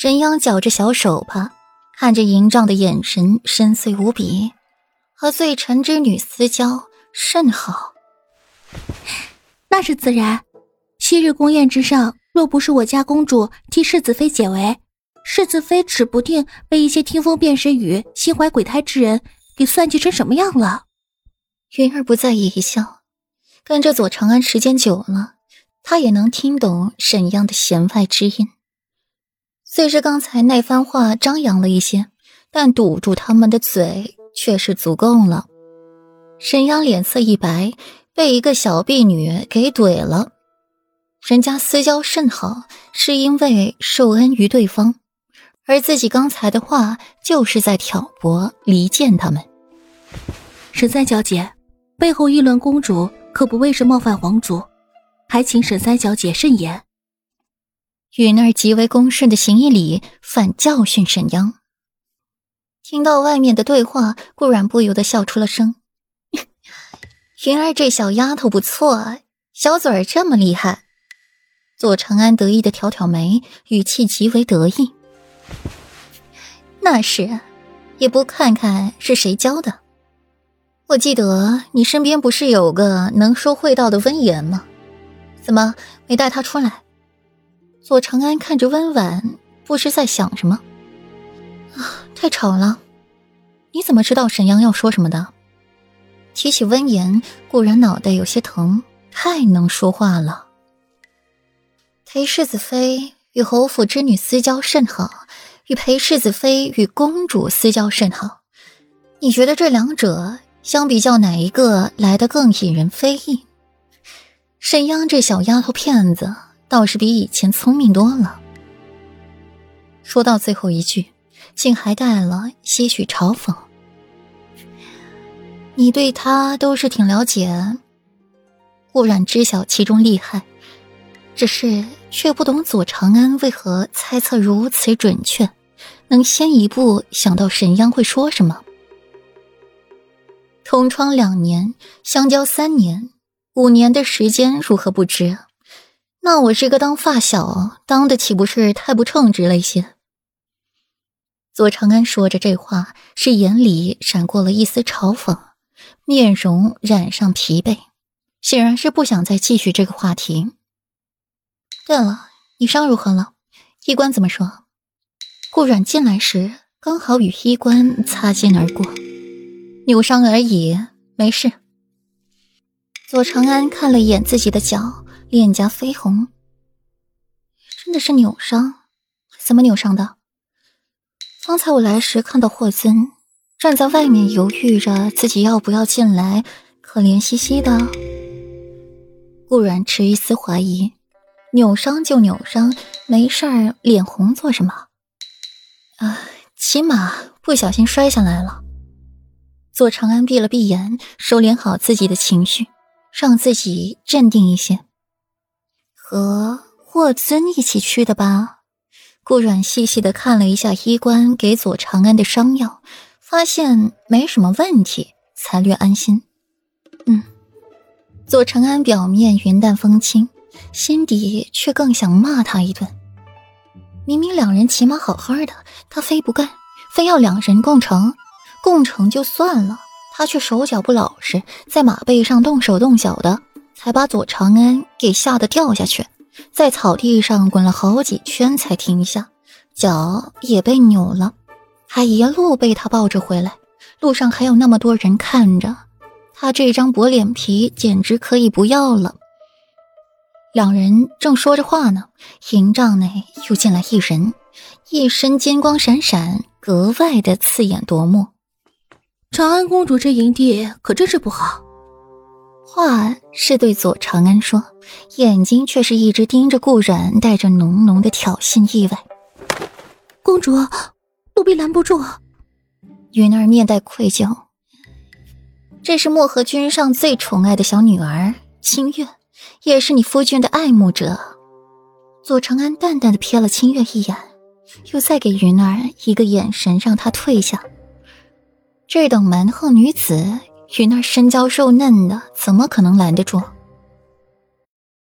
沈央绞着小手帕，看着营帐的眼神深邃无比，和罪臣之女私交甚好。那是自然。昔日宫宴之上，若不是我家公主替世子妃解围，世子妃指不定被一些听风辨水语、心怀鬼胎之人给算计成什么样了。云儿不在意一笑，跟着左长安时间久了，她也能听懂沈央的弦外之音。虽是刚才那番话张扬了一些，但堵住他们的嘴却是足够了。沈阳脸色一白，被一个小婢女给怼了。人家私交甚好，是因为受恩于对方，而自己刚才的话就是在挑拨离间他们。沈三小姐，背后议论公主，可不为是冒犯皇族，还请沈三小姐慎言。允儿极为恭顺的行一礼，反教训沈阳。听到外面的对话，顾然不由得笑出了声。云儿这小丫头不错，啊小嘴儿这么厉害。左长安得意的挑挑眉，语气极为得意。那是，也不看看是谁教的。我记得你身边不是有个能说会道的温言吗？怎么没带他出来？左长安看着温婉，不知在想什么。啊，太吵了！你怎么知道沈阳要说什么的？提起温言，固然脑袋有些疼，太能说话了。裴世子妃与侯府之女私交甚好，与裴世子妃与公主私交甚好。你觉得这两者相比较，哪一个来的更引人非议？沈央这小丫头片子。倒是比以前聪明多了。说到最后一句，竟还带了些许嘲讽。你对他都是挺了解，固然知晓其中厉害，只是却不懂左长安为何猜测如此准确，能先一步想到沈央会说什么。同窗两年，相交三年，五年的时间如何不知？那我这个当发小当的岂不是太不称职了一些？左长安说着这话，是眼里闪过了一丝嘲讽，面容染上疲惫，显然是不想再继续这个话题。对了，你伤如何了？医官怎么说？顾阮进来时刚好与医官擦肩而过，扭伤而已，没事。左长安看了一眼自己的脚。脸颊绯红，真的是扭伤？怎么扭伤的？方才我来时看到霍尊站在外面犹豫着自己要不要进来，可怜兮兮的。顾然持一丝怀疑，扭伤就扭伤，没事儿脸红做什么？啊，起码不小心摔下来了。左长安闭了闭眼，收敛好自己的情绪，让自己镇定一些。和霍尊一起去的吧？顾阮细细的看了一下医官给左长安的伤药，发现没什么问题，才略安心。嗯，左长安表面云淡风轻，心底却更想骂他一顿。明明两人骑马好好的，他非不干，非要两人共乘。共乘就算了，他却手脚不老实，在马背上动手动脚的。才把左长安给吓得掉下去，在草地上滚了好几圈才停下，脚也被扭了，还一路被他抱着回来。路上还有那么多人看着，他这张薄脸皮简直可以不要了。两人正说着话呢，营帐内又进来一人，一身金光闪闪，格外的刺眼夺目。长安公主这营地可真是不好。话是对左长安说，眼睛却是一直盯着顾然，带着浓浓的挑衅意味。公主，奴婢拦不住。云儿面带愧疚，这是漠河君上最宠爱的小女儿清月，也是你夫君的爱慕者。左长安淡淡的瞥了清月一眼，又再给云儿一个眼神，让她退下。这等蛮横女子。与那身娇肉嫩的，怎么可能拦得住？